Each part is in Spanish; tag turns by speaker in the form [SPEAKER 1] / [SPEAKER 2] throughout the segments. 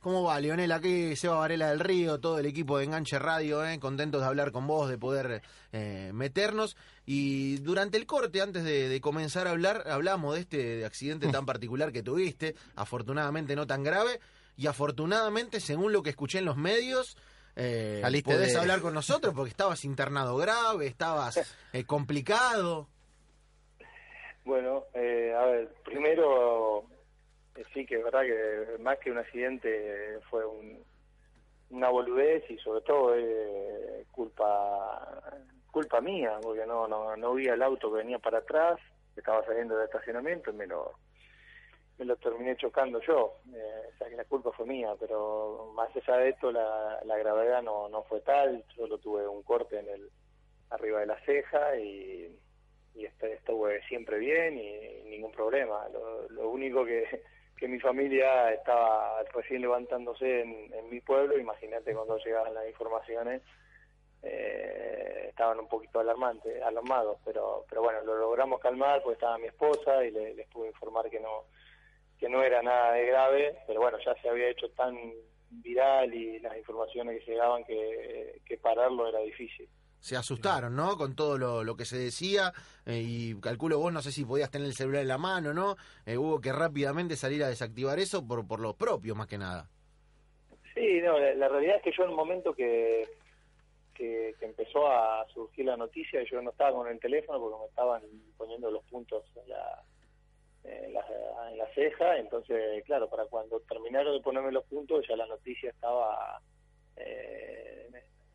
[SPEAKER 1] ¿Cómo va, Leonel? Aquí Seba Varela del Río, todo el equipo de Enganche Radio, ¿eh? contentos de hablar con vos, de poder eh, meternos. Y durante el corte, antes de, comenzar a hablar, hablamos de este accidente tan particular que tuviste, afortunadamente no tan grave, y afortunadamente, según lo que escuché en los medios, eh, podés hablar con nosotros porque estabas internado grave, estabas eh, complicado.
[SPEAKER 2] Bueno, eh, a ver, primero sí que es verdad que más que un accidente fue una boludez y sobre todo eh, culpa culpa mía porque no no no vi el auto que venía para atrás estaba saliendo del estacionamiento y me lo me lo terminé chocando yo. Eh, o sea que la culpa fue mía pero más allá de esto la, la gravedad no no fue tal. Solo tuve un corte en el arriba de la ceja y estuve siempre bien y, ningún problema. Lo único que que mi familia estaba recién levantándose en, mi pueblo, imagínate cuando llegaban las informaciones, eh, estaban un poquito alarmantes, alarmados, pero pero bueno, lo logramos calmar porque estaba mi esposa y les pude informar que no que no era nada de grave, pero bueno, ya se había hecho tan viral y las informaciones que llegaban que, que pararlo era difícil
[SPEAKER 1] se asustaron, ¿no? Con todo lo, lo que se decía eh, y calculo vos no sé si podías tener el celular en la mano, ¿no? Eh, hubo que rápidamente salir a desactivar eso por, por lo propio más que nada.
[SPEAKER 2] Sí, no, la, realidad es que yo en un momento que, que, empezó a surgir la noticia, yo no estaba con el teléfono porque me estaban poniendo los puntos en la, en la, en la ceja, entonces, claro, para cuando terminaron de ponerme los puntos ya la noticia estaba... Eh,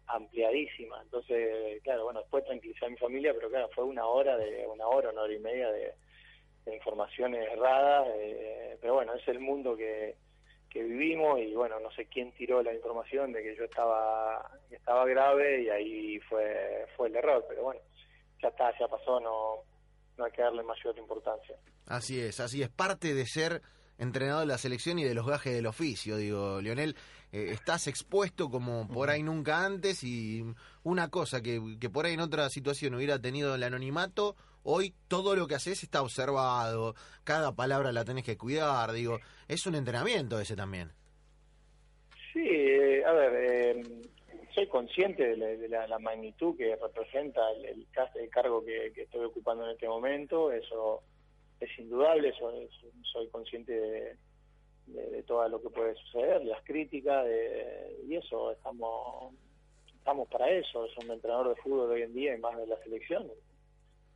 [SPEAKER 2] ampliadísima. Entonces, claro, bueno, después tranquilizar a mi familia, pero claro, fue una hora, de una hora, una hora y media de, informaciones erradas, eh, pero bueno, es el mundo que, que vivimos y bueno, no sé quién tiró la información de que yo estaba, estaba grave y ahí fue, fue el error, pero bueno, ya está, ya pasó, no, no hay que darle mayor importancia.
[SPEAKER 1] Así es, así es, parte de ser entrenador de la selección y de los gajes del oficio, digo, Lionel, eh, estás expuesto como por ahí nunca antes y una cosa que, que por ahí en otra situación hubiera tenido el anonimato, hoy todo lo que haces está observado, cada palabra la tenés que cuidar, digo, es un entrenamiento ese también.
[SPEAKER 2] Sí, eh, a ver, eh, soy consciente de, la, magnitud que representa el, el, cargo que, que estoy ocupando en este momento, eso es indudable, soy, soy consciente de, de, todo lo que puede suceder, las críticas, y eso, estamos estamos para eso, es un entrenador de fútbol hoy en día y más de la selección,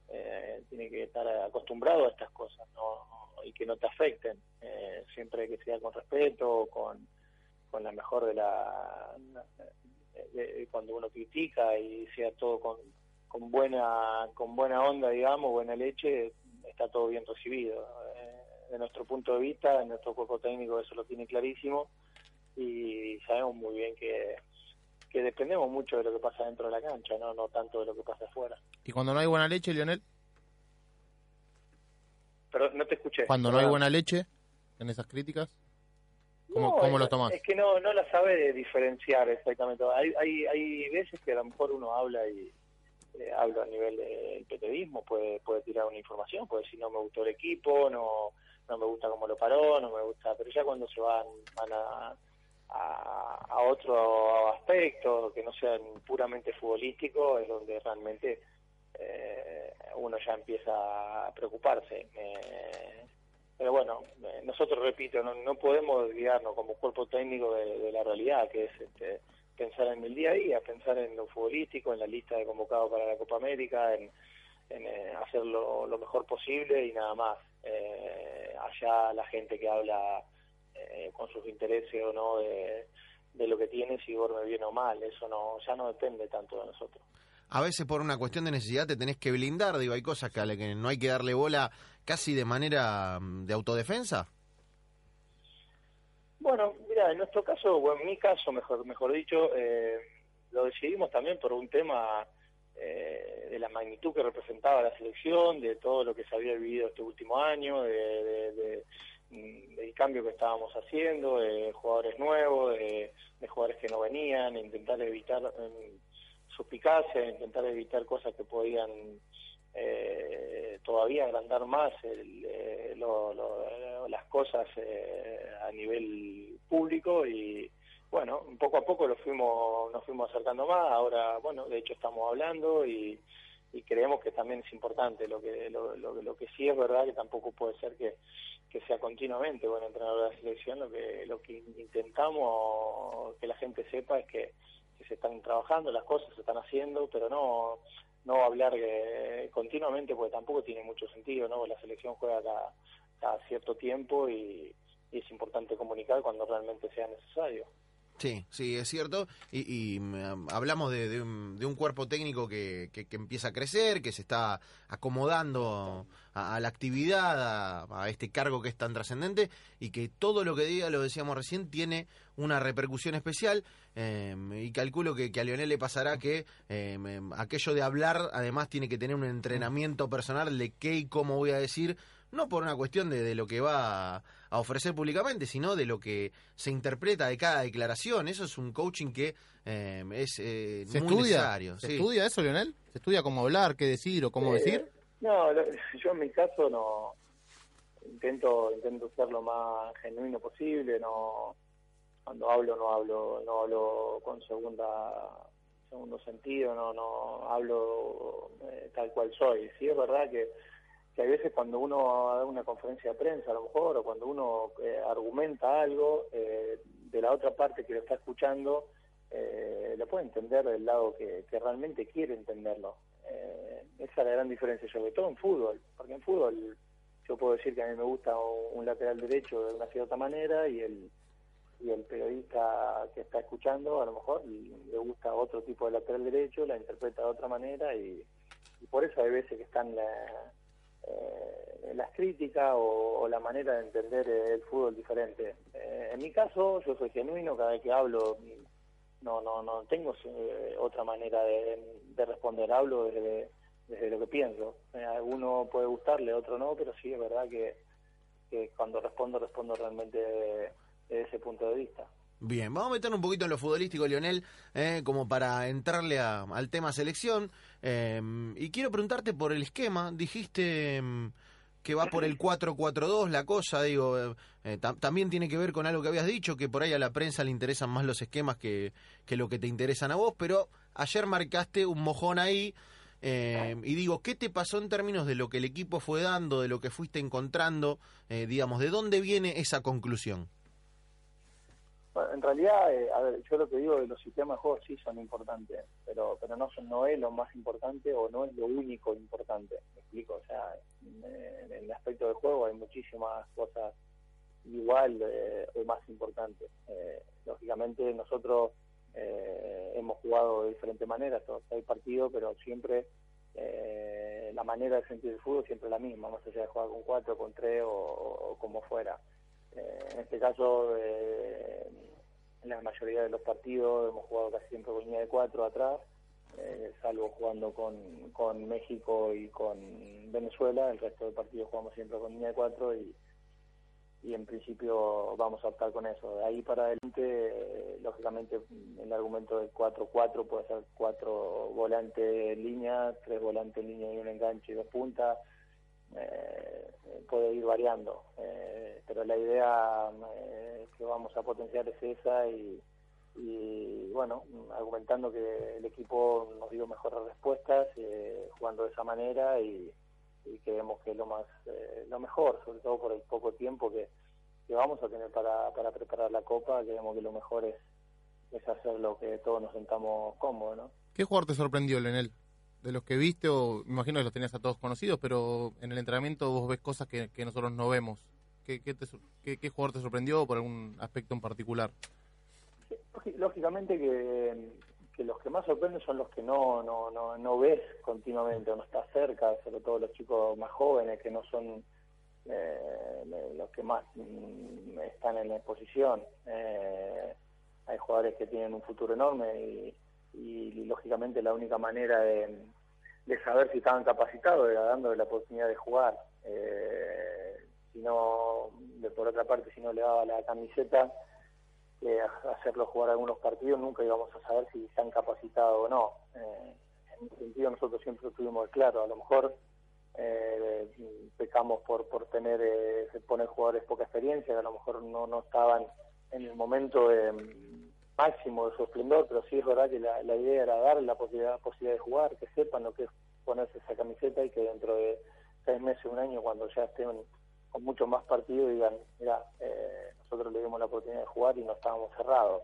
[SPEAKER 2] eh, tiene que estar acostumbrado a estas cosas ¿no? y que no te afecten, eh, siempre que sea con respeto, con, con la mejor de la... cuando uno critica y sea todo con, con buena con buena onda, digamos, buena leche, está todo bien recibido. De nuestro punto de vista, en nuestro cuerpo técnico eso lo tiene clarísimo y sabemos muy bien que, que dependemos mucho de lo que pasa dentro de la cancha, no no tanto de lo que pasa afuera.
[SPEAKER 3] ¿Y cuando no hay buena leche, Lionel?
[SPEAKER 2] Pero no te escuché.
[SPEAKER 3] Cuando no hay buena leche en esas críticas, ¿cómo, ¿cómo lo tomas?
[SPEAKER 2] Es que no no la sabe diferenciar exactamente. Hay, hay, hay veces que a lo mejor uno habla y, eh, hablo a nivel del periodismo, puede, puede tirar una información, puede decir no me gustó el equipo, no, no me gusta cómo lo paró, no me gusta, pero ya cuando se van, van a, a, otro aspecto que no sean puramente futbolístico es donde realmente eh, uno ya empieza a preocuparse. Eh, pero bueno, eh, nosotros, repito, no, no podemos guiarnos como cuerpo técnico de, la realidad, que es este, pensar en el día a día, pensar en lo futbolístico, en la lista de convocados para la Copa América, en, en eh, lo mejor posible y nada más. Eh, allá la gente que habla eh, con sus intereses o no de, lo que tiene, si duerme bien o mal, eso no ya no depende tanto de nosotros.
[SPEAKER 1] A veces por una cuestión de necesidad te tenés que blindar, digo, hay cosas que, a las que no hay que darle bola casi de manera mm, de autodefensa.
[SPEAKER 2] Bueno, mira, en nuestro caso, o en mi caso, mejor, mejor dicho, eh, lo decidimos también por un tema eh, de la magnitud que representaba la selección, de todo lo que se había vivido este último año, de, mm, del cambio que estábamos haciendo, de jugadores nuevos, de, jugadores que no venían, intentar evitar um, suspicacia, intentar evitar cosas que podían eh, todavía agrandar más el, eh, las cosas a nivel público y bueno, poco a poco lo fuimos, nos fuimos acercando más, ahora, bueno, de hecho estamos hablando y, y creemos que también es importante, lo que, lo, lo, que sí es verdad que tampoco puede ser que, que sea continuamente bueno entrenador de la selección, lo que, lo que intentamos que la gente sepa es que, se están trabajando, las cosas se están haciendo, pero no no hablar eh, continuamente porque tampoco tiene mucho sentido, ¿no? La selección juega cada cierto tiempo y es importante comunicar cuando realmente sea necesario.
[SPEAKER 1] Sí, sí, es cierto. Y, mm, hablamos de, un, cuerpo técnico que, que, empieza a crecer, que se está acomodando a, la actividad, a, este cargo que es tan trascendente y que todo lo que diga, lo decíamos recién, tiene una repercusión especial. Em, y calculo que, a Leonel le pasará que em, aquello de hablar, además, tiene que tener un entrenamiento personal de qué y cómo voy a decir no por una cuestión de, de lo que va a, ofrecer públicamente, sino de lo que se interpreta de cada declaración. Eso es un coaching que eh, es eh, muy estudia? necesario.
[SPEAKER 3] ¿Se estudia eso, Lionel? ¿Se estudia cómo hablar, qué decir o cómo eh, decir?
[SPEAKER 2] No, yo en mi caso no intento intento ser lo más genuino posible, no cuando hablo no hablo no hablo con segunda segundo sentido, no no hablo tal cual soy. Sí es verdad que que hay veces cuando uno da una conferencia de prensa a lo mejor o cuando uno eh, argumenta algo eh, de la otra parte que lo está escuchando eh, lo puede entender del lado que, realmente quiere entenderlo. Eh, esa es la gran diferencia sobre todo en fútbol porque en fútbol yo puedo decir que a mí me gusta un, lateral derecho de una cierta manera y el y el periodista que está escuchando a lo mejor le gusta otro tipo de lateral derecho la interpreta de otra manera y, y por eso hay veces que están la, eh, las críticas o, la manera de entender el fútbol diferente. Eh, en mi caso, yo soy genuino, cada vez que hablo no no no tengo eh, otra manera de, responder, hablo desde, lo que pienso. a alguno puede gustarle, otro no, pero sí es verdad que, que cuando respondo, respondo realmente desde ese punto de vista.
[SPEAKER 1] Bien, vamos a meter un poquito en lo futbolístico, Lionel, eh, como para entrarle al tema selección. Eh, y quiero preguntarte por el esquema. Dijiste mm, que va por el 4-4-2 la cosa, digo, eh, también tiene que ver con algo que habías dicho, que por ahí a la prensa le interesan más los esquemas que, que lo que te interesan a vos, pero ayer marcaste un mojón ahí. y digo, ¿qué te pasó en términos de lo que el equipo fue dando, de lo que fuiste encontrando? digamos, ¿de dónde viene esa conclusión?
[SPEAKER 2] En realidad, eh, a ver, yo lo que digo de los sistemas de juego sí son importantes, pero pero no son, no es lo más importante o no es lo único importante. Me explico, o sea, en, el aspecto del juego hay muchísimas cosas igual eh, o más importantes. Eh, lógicamente nosotros hemos jugado de diferentes maneras, todos hay partidos, pero siempre la manera de sentir el fútbol siempre es la misma, más allá de jugar con cuatro, con tres o como fuera. En este caso, en la mayoría de los partidos hemos jugado casi siempre con línea de cuatro atrás, eh, salvo jugando con, con México y con Venezuela, el resto del partidos jugamos siempre con línea de cuatro y, y en principio vamos a optar con eso. De ahí para adelante, eh, lógicamente, el argumento del 4-4 puede ser cuatro volantes en línea, tres volantes en línea y un enganche y dos puntas. Eh, puede ir variando, eh, pero la idea eh, que vamos a potenciar es esa y, y, bueno, argumentando que el equipo nos dio mejores respuestas eh, jugando de esa manera y, creemos que es lo más lo mejor, sobre todo por el poco tiempo que, vamos a tener para, para preparar la Copa, creemos que lo mejor es, es hacer lo que todos nos sentamos cómodos. ¿no?
[SPEAKER 3] ¿Qué jugador te sorprendió, Lenel? de los que viste, o imagino que los tenías a todos conocidos, pero en el entrenamiento vos ves cosas que, nosotros no vemos. ¿Qué, qué, qué, jugador te sorprendió por algún aspecto en particular?
[SPEAKER 2] lógicamente que, los que más sorprenden son los que no, no, no, no ves continuamente, o no estás cerca, sobre todo los chicos más jóvenes que no son eh, los que más mm, están en la exposición. Eh, hay jugadores que tienen un futuro enorme y y, lógicamente la única manera de, saber si estaban capacitados era dándole la oportunidad de jugar. Eh, si no, de, por otra parte, si no le daba la camiseta, eh, hacerlo jugar algunos partidos, nunca íbamos a saber si están capacitados o no. Eh, en ese sentido nosotros siempre estuvimos claro, a lo mejor eh, pecamos por por tener eh, poner jugadores poca experiencia, que a lo mejor no, no estaban en el momento máximo de su esplendor, pero sí es verdad que la, la idea era darle la posibilidad, posibilidad de jugar, que sepan lo que es ponerse esa camiseta y que dentro de seis meses, un año, cuando ya estén con mucho más partido, digan, mira, eh, nosotros le dimos la oportunidad de jugar y no estábamos cerrados.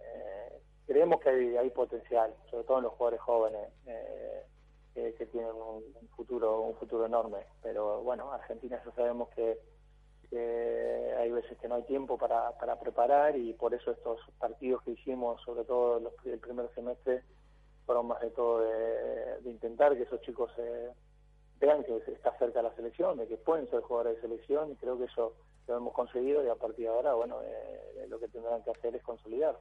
[SPEAKER 2] Eh, creemos que hay, hay potencial, sobre todo en los jugadores jóvenes, eh, que, tienen un, futuro un futuro enorme. Pero bueno, Argentina ya sabemos que, hay veces que no hay tiempo para, para preparar y por eso estos partidos que hicimos, sobre todo los, el primer semestre, fueron más de todo de, intentar que esos chicos vean que está cerca la selección, de que pueden ser jugadores de selección y creo que eso lo hemos conseguido y a partir de ahora, bueno, eh, lo que tendrán que hacer es consolidar.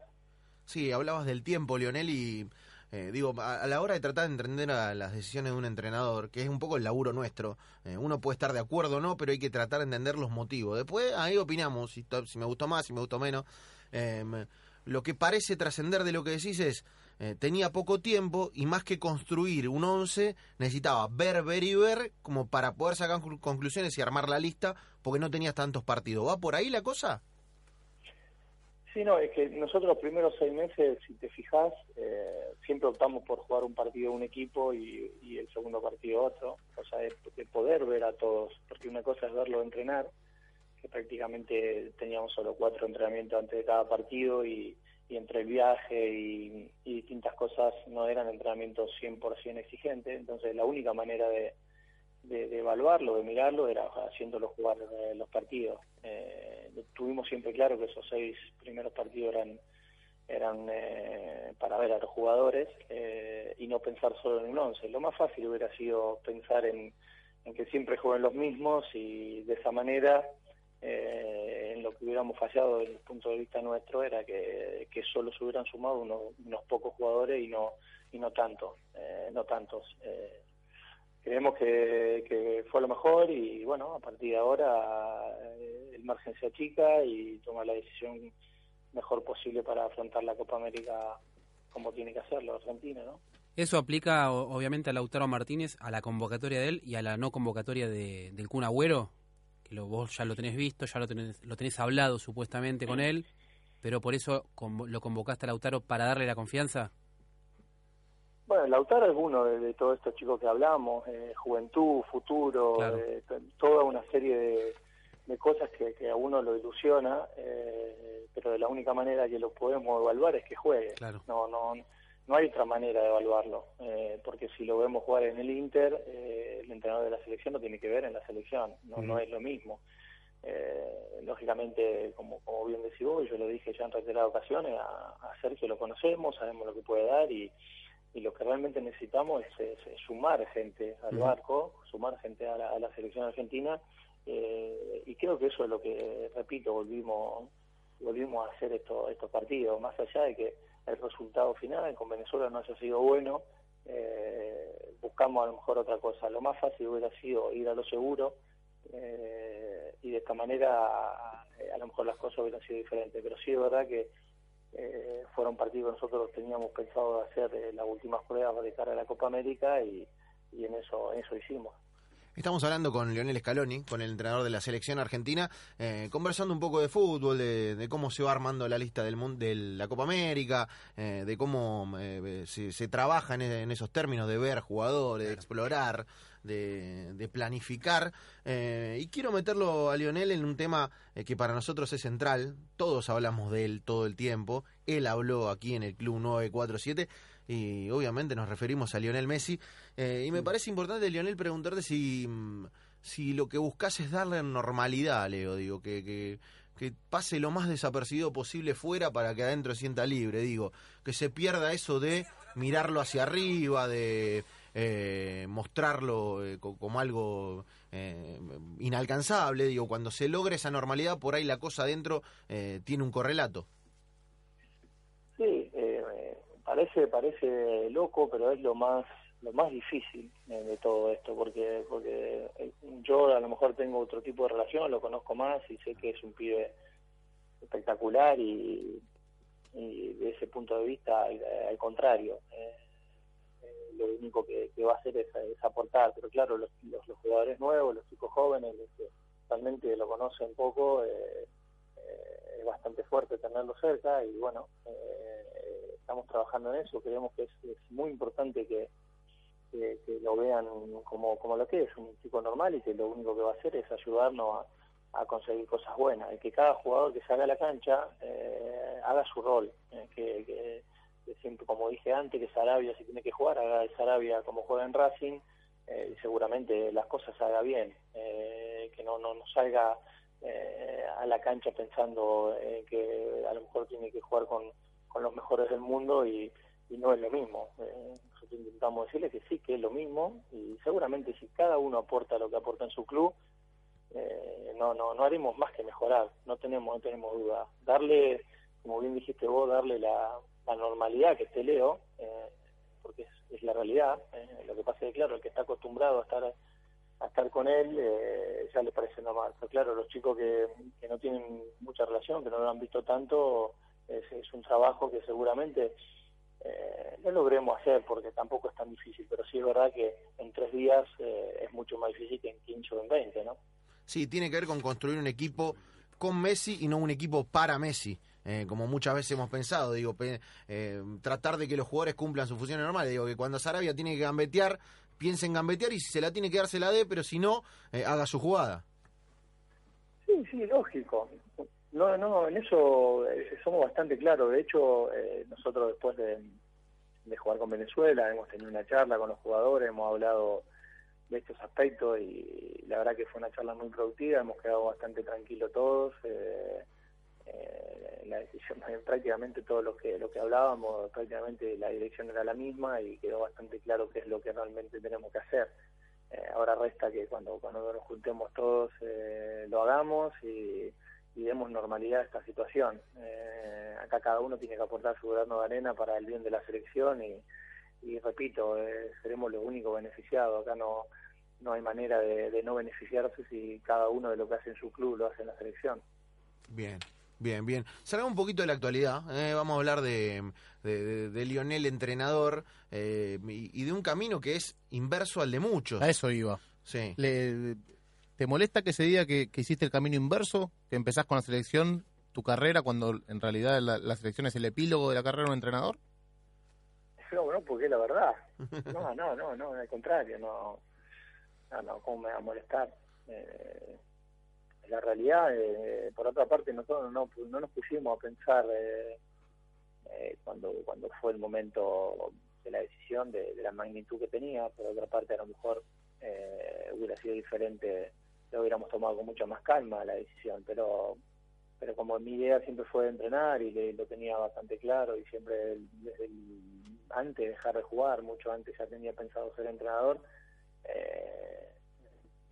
[SPEAKER 1] Sí, hablabas del tiempo, Lionel, y eh, digo, a, la hora de tratar de entender a las decisiones de un entrenador, que es un poco el laburo nuestro, eh, uno puede estar de acuerdo o no, pero hay que tratar de entender los motivos. Después ahí opinamos, si, si me gustó más, si me gustó menos. Em, lo que parece trascender de lo que decís es, eh, tenía poco tiempo y más que construir un 11, necesitaba ver, ver y ver como para poder sacar conclusiones y armar la lista, porque no tenías tantos partidos. ¿Va por ahí la cosa?
[SPEAKER 2] Sí, no, es que nosotros los primeros seis meses, si te fijas, eh, siempre optamos por jugar un partido un equipo y, el segundo partido otro, o sea, de, poder ver a todos, porque una cosa es verlo entrenar, que prácticamente teníamos solo cuatro entrenamientos antes de cada partido y, entre el viaje y, distintas cosas no eran entrenamientos 100% exigentes, entonces la única manera de, de, evaluarlo, de mirarlo, era haciéndolo jugar eh, los partidos. Eh, tuvimos siempre claro que esos seis primeros partidos eran eran eh, para ver a los jugadores eh, y no pensar solo en un once. Lo más fácil hubiera sido pensar en, en que siempre jueguen los mismos y de esa manera eh, en lo que hubiéramos fallado desde el punto de vista nuestro era que, solo se hubieran sumado unos, pocos jugadores y no y no tantos, eh, no tantos. Eh, creemos que, que, fue lo mejor y bueno, a partir de ahora eh, el margen se achica y toma la decisión mejor posible para afrontar la Copa América como tiene que hacerlo Argentina, ¿no?
[SPEAKER 4] Eso aplica obviamente a Lautaro Martínez, a la convocatoria de él y a la no convocatoria de, del Kun Agüero, que lo, vos ya lo tenés visto, ya lo tenés, lo tenés hablado supuestamente con él, pero por eso lo convocaste a Lautaro para darle la confianza.
[SPEAKER 2] Bueno, Lautaro es uno de, todos estos chicos que hablamos, eh, juventud, futuro, eh, toda una serie de, cosas que, a uno lo ilusiona, eh, pero de la única manera que lo podemos evaluar es que juegue. No, no, no hay otra manera de evaluarlo, porque si lo vemos jugar en el Inter, el entrenador de la selección lo tiene que ver en la selección, no, no es lo mismo. lógicamente, como, como bien decís vos, yo lo dije ya en reiteradas ocasiones, a, a Sergio lo conocemos, sabemos lo que puede dar y y lo que realmente necesitamos es, sumar gente al barco, sumar gente a la, selección argentina eh, y creo que eso es lo que, repito, volvimos volvimos a hacer estos estos partidos, más allá de que el resultado final con Venezuela no haya sido bueno, eh, buscamos a lo mejor otra cosa. Lo más fácil hubiera sido ir a lo seguro eh, y de esta manera a lo mejor las cosas hubieran sido diferentes, pero sí es verdad que eh, fueron partidos que nosotros teníamos pensado hacer eh, las últimas pruebas de cara a la Copa América y, en eso eso hicimos.
[SPEAKER 1] Estamos hablando con Leonel Scaloni, con el entrenador de la selección argentina, eh, conversando un poco de fútbol, de, cómo se va armando la lista del de la Copa América, eh, de cómo se, trabaja en, esos términos de ver jugadores, de explorar, de, planificar. Eh, y quiero meterlo a Lionel en un tema eh, que para nosotros es central. Todos hablamos de él todo el tiempo. Él habló aquí en el Club 947 y obviamente nos referimos a Lionel Messi. Eh, y me parece importante, Lionel, preguntarte si, mm, si lo que buscas es darle normalidad, Leo. Digo, que, que, que pase lo más desapercibido posible fuera para que adentro sienta libre. Digo, que se pierda eso de mirarlo hacia arriba, de eh, mostrarlo eh, como algo eh, inalcanzable. Digo, cuando se logra esa normalidad, por ahí la cosa adentro eh, tiene un correlato.
[SPEAKER 2] Parece parece loco, pero es lo más lo más difícil de todo esto, porque porque yo a lo mejor tengo otro tipo de relación, lo conozco más y sé que es un pibe espectacular y, y de ese punto de vista al, contrario. eh, lo único que, va a hacer es, aportar. Pero claro, los, los, jugadores nuevos, los chicos jóvenes, los que realmente lo conocen poco, eh, es bastante fuerte tenerlo cerca y bueno, estamos trabajando en eso. Creemos que es, muy importante que, lo vean como, como lo que es, un chico normal y que lo único que va a hacer es ayudarnos a, conseguir cosas buenas y que cada jugador que salga a la cancha eh, haga su rol, eh, que, que, siempre, como dije antes, que Sarabia si tiene que jugar, haga de Sarabia como juega en Racing eh, y seguramente las cosas haga bien, que no, no, no salga a la cancha pensando que a lo mejor tiene que jugar con, con los mejores del mundo y, no es lo mismo. nosotros intentamos decirle que sí, que es lo mismo y seguramente si cada uno aporta lo que aporta en su club, eh, no, no, no haremos más que mejorar, no tenemos, no tenemos duda. Darle, como bien dijiste vos, darle la, normalidad que esté Leo, eh, porque es, la realidad. Eh, lo que pasa es que, claro, el que está acostumbrado a estar a estar con él ya le parece normal. Pero claro, los chicos que, que no tienen mucha relación, que no lo han visto tanto, es, es un trabajo que seguramente no logremos hacer porque tampoco es tan difícil, pero sí es verdad que en tres días es mucho más difícil que en 15 o en 20, ¿no?
[SPEAKER 1] Sí, tiene que ver con construir un equipo con Messi y no un equipo para Messi. Eh, como muchas veces hemos pensado, digo, eh, tratar de que los jugadores cumplan su función normal. Digo, que cuando Sarabia tiene que gambetear, piense en gambetear y si se la tiene que dar, se la dé, pero si no, eh, haga su jugada.
[SPEAKER 2] Sí, sí, lógico. No, no, en eso somos bastante claros. De hecho, nosotros después de, de jugar con Venezuela hemos tenido una charla con los jugadores, hemos hablado de estos aspectos y la verdad que fue una charla muy productiva, hemos quedado bastante tranquilos todos. Eh, eh, la decisión, prácticamente todo lo que lo que hablábamos, prácticamente la dirección era la misma y quedó bastante claro qué es lo que realmente tenemos que hacer. Eh, ahora resta que cuando, cuando nos juntemos todos lo hagamos y, y, demos normalidad a esta situación. acá cada uno tiene que aportar su grano de arena para el bien de la selección y, y repito, eh, seremos los únicos beneficiados. Acá no, no hay manera de, no beneficiarse si cada uno de lo que hace en su club lo hace en la selección.
[SPEAKER 1] Bien. Bien, bien. Salgamos un poquito de la actualidad. Eh, vamos a hablar de, de, Lionel entrenador eh, y, de un camino que es inverso al de muchos.
[SPEAKER 3] A eso iba.
[SPEAKER 1] Sí.
[SPEAKER 3] ¿Te molesta que se diga que, hiciste el camino inverso? Que empezás con la selección, tu carrera, cuando en realidad la, selección es el epílogo de la carrera de un entrenador?
[SPEAKER 2] no, no, porque la verdad. No, no, no, no, al contrario, no, no, no, ¿cómo me va a molestar? Eh, la realidad, eh, por otra parte, nosotros no, no nos pusimos a pensar eh, eh, cuando, cuando fue el momento de la decisión de, la magnitud que tenía, por otra parte, a lo mejor eh, hubiera sido diferente, lo hubiéramos tomado con mucha más calma la decisión, pero pero como mi idea siempre fue entrenar y lo tenía bastante claro y siempre antes de dejar de jugar, mucho antes ya tenía pensado ser entrenador, eh,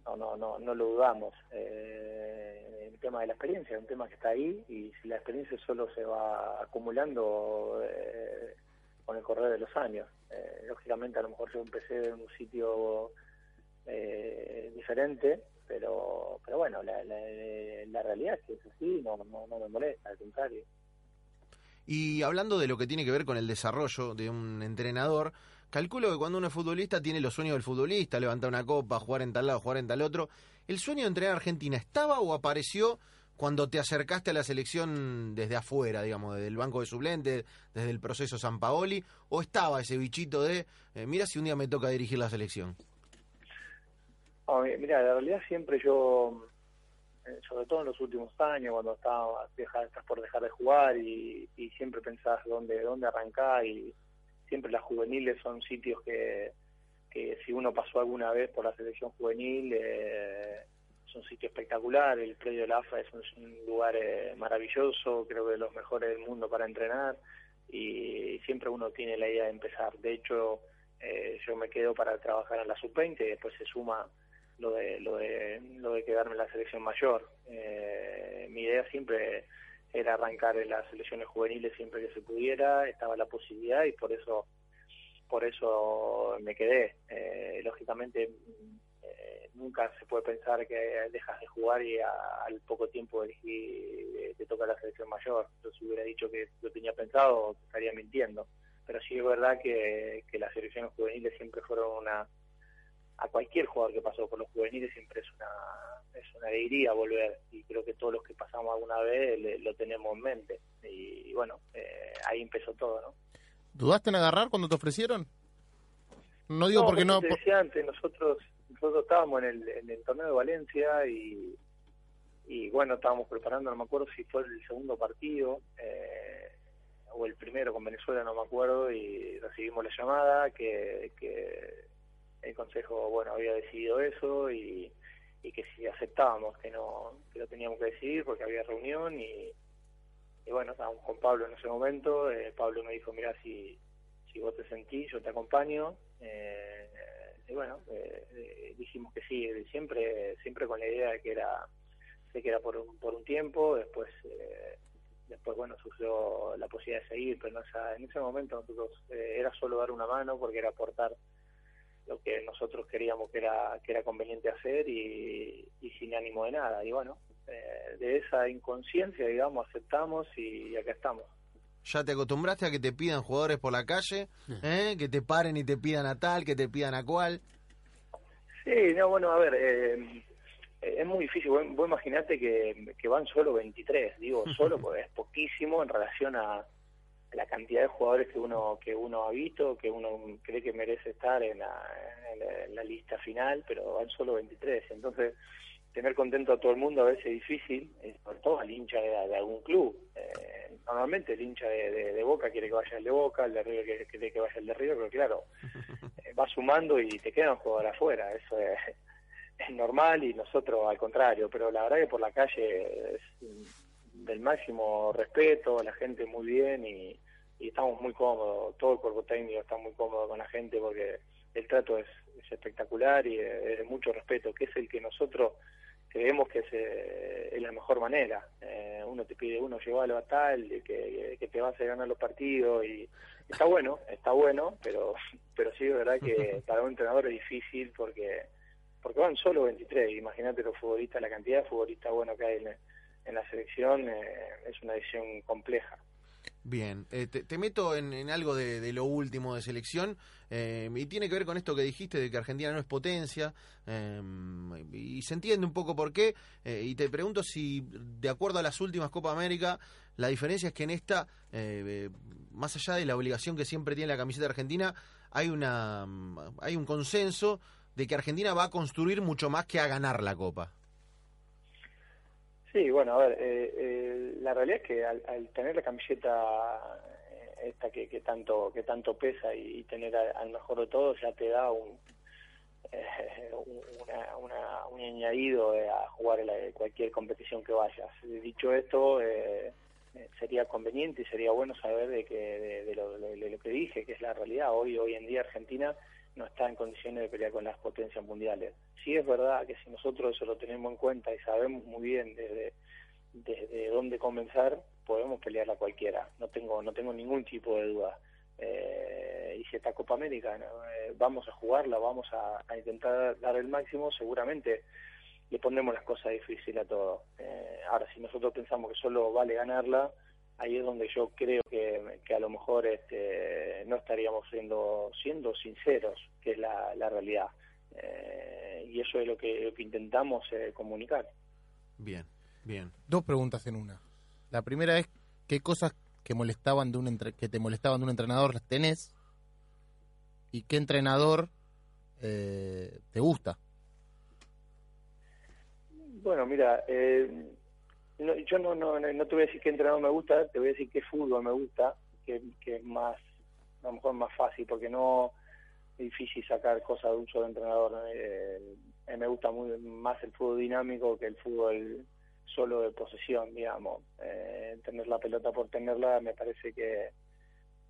[SPEAKER 2] no, no, no, no lo dudamos. Eh, el tema de la experiencia es un tema que está ahí y si la experiencia solo se va acumulando eh, con el correr de los años. lógicamente a lo mejor yo empecé en un sitio diferente, pero pero bueno, la, la, realidad es que es así, no, no, no me molesta, al contrario.
[SPEAKER 1] Y hablando de lo que tiene que ver con el desarrollo de un entrenador, calculo que cuando uno es futbolista tiene los sueños del futbolista, levantar una copa, jugar en tal lado, jugar en tal otro. ¿El sueño de entrenar a Argentina estaba o apareció cuando te acercaste a la selección desde afuera, digamos, desde el banco de suplentes, desde el proceso San Paoli, o estaba ese bichito de, eh, mira si un día me toca dirigir la selección?
[SPEAKER 2] Mira, la realidad siempre yo eh, sobre todo en los últimos años, cuando estaba, estás por dejar de jugar y, siempre pensás dónde, dónde arrancar y siempre las juveniles son sitios que, que si uno pasó alguna vez por la selección juvenil, eh, es un sitio espectacular, el predio de la AFA es un, lugar eh, maravilloso, creo que de los mejores del mundo para entrenar y siempre uno tiene la idea de empezar. De hecho, yo me quedo para trabajar en la sub-20 y después se suma lo de, lo de, lo de quedarme en la selección mayor. Eh, mi idea siempre era arrancar en las selecciones juveniles siempre que se pudiera, estaba la posibilidad y por eso por eso me quedé. Eh, lógicamente eh, nunca se puede pensar que dejas de jugar y al poco tiempo te toca la selección mayor. Yo si hubiera dicho que lo tenía pensado estaría mintiendo. pero sí es verdad que, que las selecciones juveniles siempre fueron una a cualquier jugador que pasó por los juveniles siempre es una es una alegría volver y creo que todos los que pasamos alguna vez lo tenemos en mente. Y, bueno eh, ahí empezó todo no
[SPEAKER 3] dudaste en agarrar cuando te ofrecieron no digo porque no
[SPEAKER 2] te decía antes nosotros nosotros estábamos en el, en el torneo de Valencia y y bueno estábamos preparando no me acuerdo si fue el segundo partido eh, o el primero con Venezuela no me acuerdo y recibimos la llamada que, que el consejo bueno había decidido eso y, que si aceptábamos que no que lo teníamos que decidir porque había reunión y, bueno estábamos con Pablo en ese momento eh, Pablo me dijo mira si si vos te sentís yo te acompaño eh, y bueno eh, dijimos que sí siempre siempre con la idea de que era de que era por un, por un tiempo después después bueno surgió la posibilidad de seguir pero en ese momento nosotros era solo dar una mano porque era aportar lo que nosotros queríamos que era que era conveniente hacer y, sin ánimo de nada. Y bueno eh, de esa inconsciencia digamos aceptamos y, acá estamos.
[SPEAKER 1] Ya te acostumbraste a que te pidan jugadores por la calle ¿eh? que te paren y te pidan a tal que te pidan a cual.
[SPEAKER 2] Sí no bueno a ver eh, es muy difícil. Vos, vos imaginate que, que van solo 23 digo solo porque es poquísimo en relación a la cantidad de jugadores que uno que uno ha visto, que uno cree que merece estar en la, en la, lista final, pero van solo 23. Entonces, tener contento a todo el mundo a veces es difícil, sobre todo al hincha de, algún club. Eh, normalmente el hincha de, Boca quiere que vaya el de Boca, el de River quiere, que vaya el de River, pero claro, eh, va sumando y te quedan jugadores afuera. Eso es, es normal y nosotros al contrario, pero la verdad que por la calle es del máximo respeto, la gente muy bien y, estamos muy cómodos, todo el cuerpo técnico está muy cómodo con la gente porque el trato es, espectacular y es de mucho respeto, que es el que nosotros creemos que es, eh, la mejor manera. Eh, uno te pide, uno llévalo a tal, que, que te vas a ganar los partidos y está bueno, está bueno, pero pero sí es verdad que para un entrenador es difícil porque porque van solo 23, imagínate los futbolistas, la cantidad de futbolistas buenos que hay en, en la selección eh, es una decisión compleja.
[SPEAKER 1] Bien, eh, te, meto en, algo de, lo último de selección eh, y tiene que ver con esto que dijiste de que Argentina no es potencia y se entiende un poco por qué y te pregunto si de acuerdo a las últimas Copa América la diferencia es que en esta más allá de la obligación que siempre tiene la camiseta argentina hay una hay un consenso de que Argentina va a construir mucho más que a ganar la Copa.
[SPEAKER 2] Sí, bueno, a ver, eh, eh, la realidad es que al, tener la camiseta eh, esta que, que tanto que tanto pesa y, tener al mejor de todos ya te da un un añadido a jugar en cualquier competición que vayas. Dicho esto, sería conveniente y sería bueno saber de que de, lo, de, lo, que dije, que es la realidad. Hoy hoy en día Argentina no está en condiciones de pelear con las potencias mundiales. Sí es verdad que si nosotros eso lo tenemos en cuenta y sabemos muy bien desde, desde dónde comenzar, podemos pelear a cualquiera. No tengo, no tengo ningún tipo de duda. Eh, y si esta Copa América eh, vamos a jugarla, vamos a, intentar dar el máximo, seguramente le pondremos las cosas difíciles a todo. Eh, ahora, si nosotros pensamos que solo vale ganarla, ahí es donde yo creo que, que a lo mejor este, no estaríamos siendo siendo sinceros, que es la, la realidad. Eh, y eso es lo que, lo que intentamos eh, comunicar.
[SPEAKER 1] Bien, bien.
[SPEAKER 3] Dos preguntas en una. La primera es, ¿qué cosas que molestaban de un que te molestaban de un entrenador las tenés? ¿Y qué entrenador eh, te gusta?
[SPEAKER 2] Bueno, mira, eh, no, yo no, no, no te voy a decir qué entrenador me gusta, te voy a decir qué fútbol me gusta, que, que es más, a lo mejor más fácil, porque no es difícil sacar cosas de un solo entrenador. Eh, me gusta muy más el fútbol dinámico que el fútbol solo de posesión, digamos. Eh, tener la pelota por tenerla me parece que,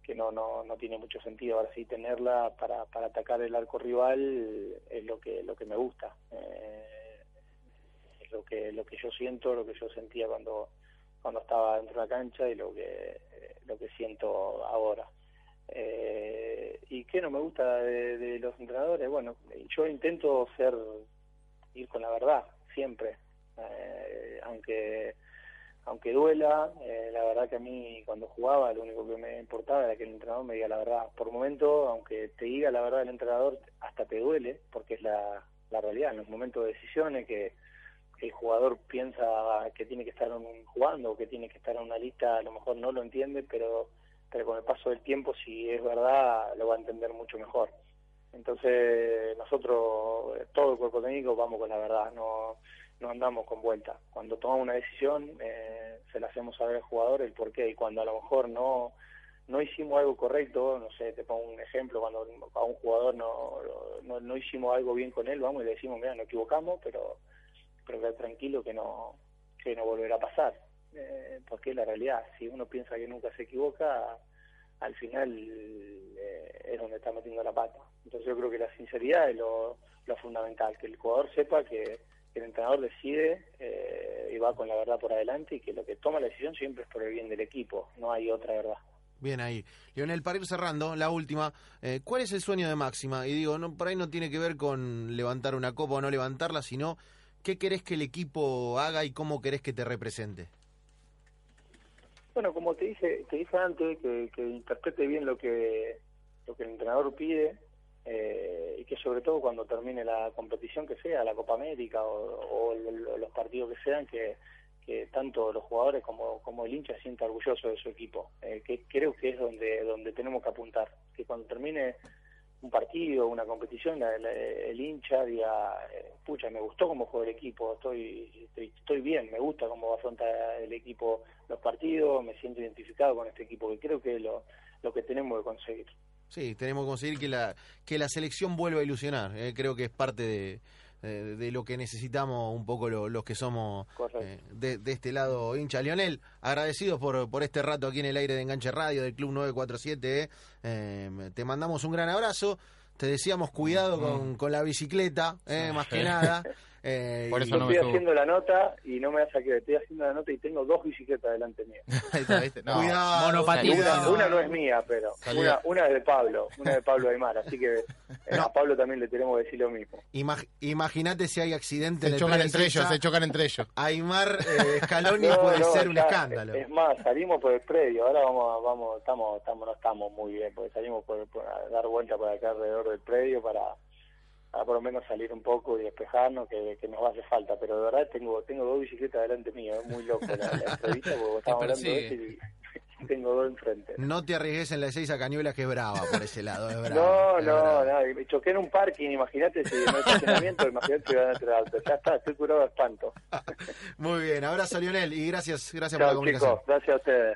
[SPEAKER 2] que no, no, no tiene mucho sentido. Ahora sí, tenerla para, para atacar el arco rival es lo que, lo que me gusta. Eh, lo que lo que yo siento, lo que yo sentía cuando cuando estaba dentro de la cancha y lo que lo que siento ahora. Eh, ¿Y qué no me gusta de, los entrenadores? Bueno, yo intento ser ir con la verdad siempre, eh, aunque aunque duela, eh, la verdad que a mí cuando jugaba lo único que me importaba era que el entrenador me diga la verdad. Por momento, aunque te diga la verdad el entrenador, hasta te duele, porque es la, la realidad. En los momentos de decisiones que el jugador piensa que tiene que estar jugando o que tiene que estar en una lista, a lo mejor no lo entiende, pero, pero con el paso del tiempo, si es verdad, lo va a entender mucho mejor. Entonces, nosotros, todo el cuerpo técnico, vamos con la verdad, no, no andamos con vuelta. Cuando tomamos una decisión, eh, se la hacemos saber al jugador el por qué, y cuando a lo mejor no no hicimos algo correcto, no sé, te pongo un ejemplo, cuando a un jugador no, no, no hicimos algo bien con él, vamos y le decimos, mira, nos equivocamos, pero pero quedar tranquilo que no que no volverá a pasar eh, porque es la realidad si uno piensa que nunca se equivoca al final eh, es donde está metiendo la pata entonces yo creo que la sinceridad es lo, fundamental que el jugador sepa que, el entrenador decide eh, y va con la verdad por adelante y que lo que toma la decisión siempre es por el bien del equipo no hay otra verdad
[SPEAKER 1] Bien ahí. Leonel, para ir cerrando, la última, ¿cuál es el sueño de Máxima? Y digo, no, por ahí no tiene que ver con levantar una copa o no levantarla, sino ¿Qué querés que el equipo haga y cómo querés que te represente?
[SPEAKER 2] Bueno, como te dije, te dije antes, que, interprete bien lo que, lo que el entrenador pide eh, y que sobre todo cuando termine la competición que sea, la Copa América o, los partidos que sean, que, tanto los jugadores como, como el hincha sienta orgulloso de su equipo, eh, que creo que es donde, donde tenemos que apuntar, que cuando termine un partido, una competición, el hincha diga, eh, pucha, me gustó cómo juega el equipo, estoy, estoy, bien, me gusta cómo afronta el equipo los partidos, me siento identificado con este equipo, que creo que es lo, lo que tenemos que conseguir.
[SPEAKER 1] Sí, tenemos que conseguir que la, que la selección vuelva a ilusionar, eh, creo que es parte de, de, lo que necesitamos un poco los que somos eh, de, de, este lado hincha. Lionel, agradecidos por, por este rato aquí en el aire de Enganche Radio del Club 947. Eh. eh, te mandamos un gran abrazo. Te decíamos cuidado con, con la bicicleta, eh, más que nada.
[SPEAKER 2] Eh, Por eso no estoy haciendo la nota y no me vas a creer, estoy haciendo la nota y tengo dos bicicletas delante mío.
[SPEAKER 1] Cuidado,
[SPEAKER 2] Una, no es mía, pero una, una, es de Pablo, una de Pablo Aymar, así que eh, a Pablo también le tenemos que decir lo mismo.
[SPEAKER 1] Imagínate si hay accidente.
[SPEAKER 3] Se chocan entre ellos, se chocan entre ellos.
[SPEAKER 1] Aymar eh, Scaloni puede ser un escándalo.
[SPEAKER 2] Es más, salimos por el predio, ahora vamos, vamos, estamos, estamos, no estamos muy bien, porque salimos por, por dar vuelta por acá alrededor del predio para a por lo menos salir un poco y despejarnos, que, que nos hace falta. Pero de verdad tengo tengo dos bicicletas delante mío, es muy loco la, la entrevista porque estamos hablando de y tengo dos enfrente.
[SPEAKER 1] No te arriesgues en la 6 a Cañuelas, que es brava por ese lado. Es brava,
[SPEAKER 2] no, no, no, me choqué en un parking, imagínate si no hay estacionamiento, imagínate si van a entrar auto. Ya está, estoy curado de espanto.
[SPEAKER 1] muy bien, abrazo Lionel y gracias, gracias por la comunicación.
[SPEAKER 2] Chicos, gracias a ustedes.